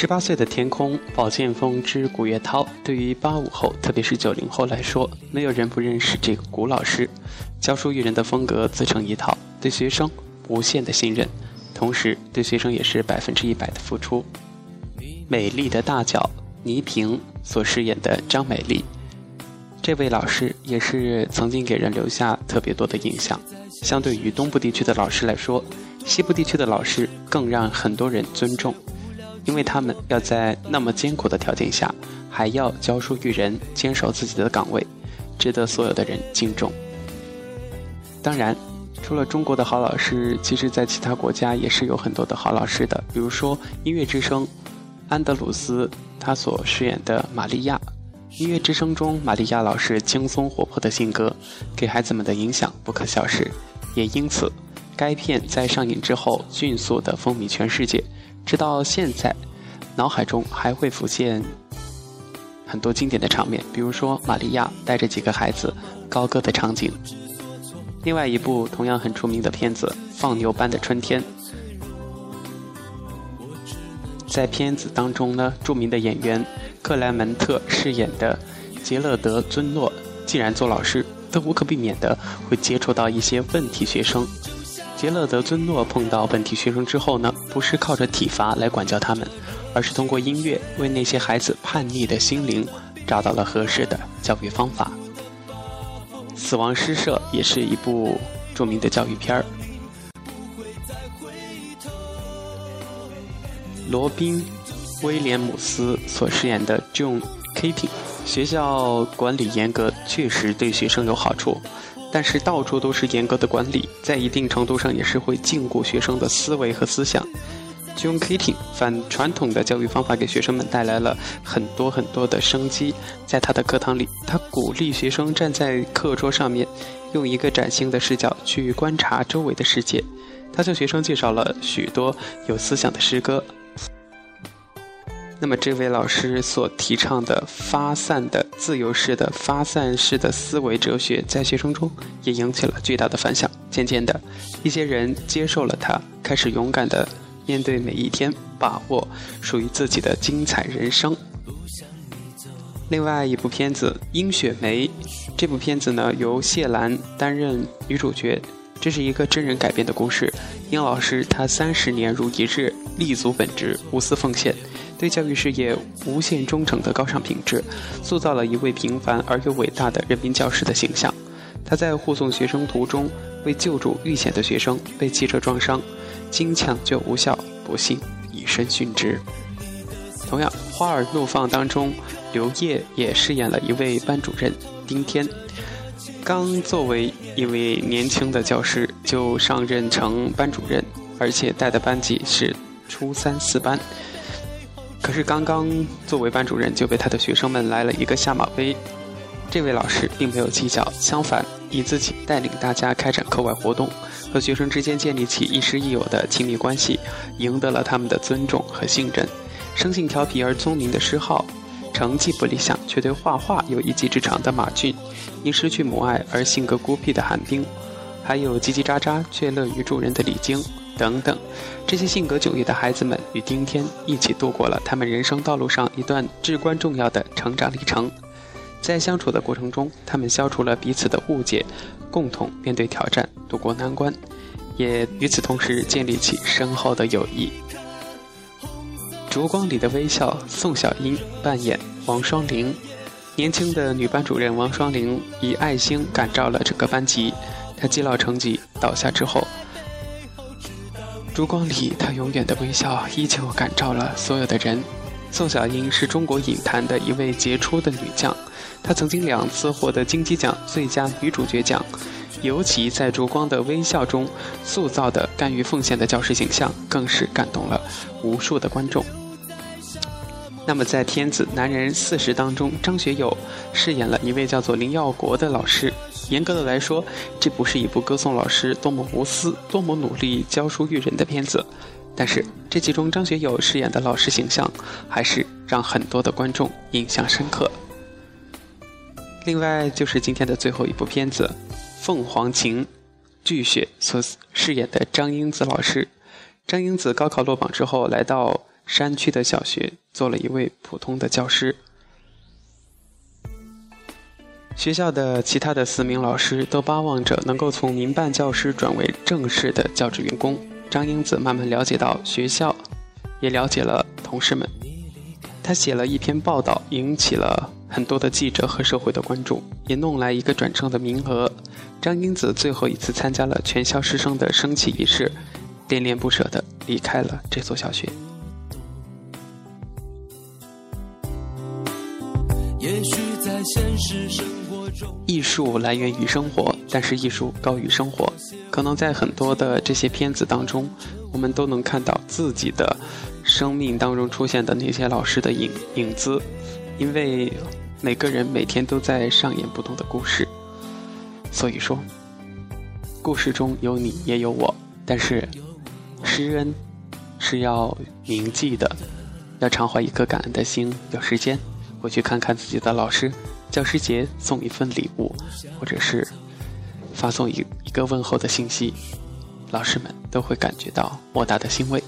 十八岁的天空，宝剑锋之古月涛，对于八五后，特别是九零后来说，没有人不认识这个古老师。教书育人的风格自成一套，对学生无限的信任，同时对学生也是百分之一百的付出。美丽的大脚倪萍所饰演的张美丽，这位老师也是曾经给人留下特别多的印象。相对于东部地区的老师来说，西部地区的老师更让很多人尊重。因为他们要在那么艰苦的条件下，还要教书育人，坚守自己的岗位，值得所有的人敬重。当然，除了中国的好老师，其实在其他国家也是有很多的好老师的。比如说《音乐之声》，安德鲁斯他所饰演的玛利亚，《音乐之声》中玛利亚老师轻松活泼的性格，给孩子们的影响不可小视。也因此，该片在上映之后迅速的风靡全世界。直到现在，脑海中还会浮现很多经典的场面，比如说玛利亚带着几个孩子高歌的场景。另外一部同样很出名的片子《放牛班的春天》，在片子当中呢，著名的演员克莱门特饰演的杰勒德·尊诺，既然做老师，都无可避免的会接触到一些问题学生。杰勒德尊诺碰到问题学生之后呢，不是靠着体罚来管教他们，而是通过音乐为那些孩子叛逆的心灵找到了合适的教育方法。死亡诗社也是一部著名的教育片儿。罗宾·威廉姆斯所饰演的 John Keating，学校管理严格，确实对学生有好处。但是到处都是严格的管理，在一定程度上也是会禁锢学生的思维和思想。John Keating 反传统的教育方法给学生们带来了很多很多的生机。在他的课堂里，他鼓励学生站在课桌上面，用一个崭新的视角去观察周围的世界。他向学生介绍了许多有思想的诗歌。那么，这位老师所提倡的发散的、自由式的、发散式的思维哲学，在学生中也引起了巨大的反响。渐渐的，一些人接受了他，开始勇敢的面对每一天，把握属于自己的精彩人生。另外一部片子《樱雪梅》，这部片子呢由谢兰担任女主角，这是一个真人改编的故事。殷老师他三十年如一日，立足本职，无私奉献。对教育事业无限忠诚的高尚品质，塑造了一位平凡而又伟大的人民教师的形象。他在护送学生途中，为救助遇险的学生被汽车撞伤，经抢救无效，不幸以身殉职。同样，《花儿怒放》当中，刘烨也饰演了一位班主任丁天。刚作为一位年轻的教师就上任成班主任，而且带的班级是初三四班。可是刚刚作为班主任就被他的学生们来了一个下马威，这位老师并没有计较，相反以自己带领大家开展课外活动，和学生之间建立起亦师亦友的亲密关系，赢得了他们的尊重和信任。生性调皮而聪明的施浩，成绩不理想却对画画有一技之长的马俊，因失去母爱而性格孤僻的韩冰，还有叽叽喳喳却乐于助人的李晶。等等，这些性格迥异的孩子们与丁天一起度过了他们人生道路上一段至关重要的成长历程。在相处的过程中，他们消除了彼此的误解，共同面对挑战，渡过难关，也与此同时建立起深厚的友谊。烛光里的微笑，宋小英扮演王双玲，年轻的女班主任王双玲以爱心感召了整个班级。她积劳成疾倒下之后。烛光里，她永远的微笑依旧感召了所有的人。宋小英是中国影坛的一位杰出的女将，她曾经两次获得金鸡奖最佳女主角奖。尤其在《烛光的微笑》中塑造的甘于奉献的教师形象，更是感动了无数的观众。那么，在天子《男人四十》当中，张学友饰演了一位叫做林耀国的老师。严格的来说，这不是一部歌颂老师多么无私、多么努力教书育人的片子。但是，这其中张学友饰演的老师形象，还是让很多的观众印象深刻。另外，就是今天的最后一部片子《凤凰情》，巨雪所饰演的张英子老师。张英子高考落榜之后，来到。山区的小学做了一位普通的教师。学校的其他的四名老师都巴望着能够从民办教师转为正式的教职员工。张英子慢慢了解到学校，也了解了同事们。他写了一篇报道，引起了很多的记者和社会的关注，也弄来一个转正的名额。张英子最后一次参加了全校师生的升旗仪式，恋恋不舍地离开了这所小学。也许在现实生，艺术来源于生活，但是艺术高于生活。可能在很多的这些片子当中，我们都能看到自己的生命当中出现的那些老师的影影子，因为每个人每天都在上演不同的故事。所以说，故事中有你也有我，但是师恩是要铭记的，要常怀一颗感恩的心。有时间。回去看看自己的老师，教师节送一份礼物，或者是发送一一个问候的信息，老师们都会感觉到莫大的欣慰。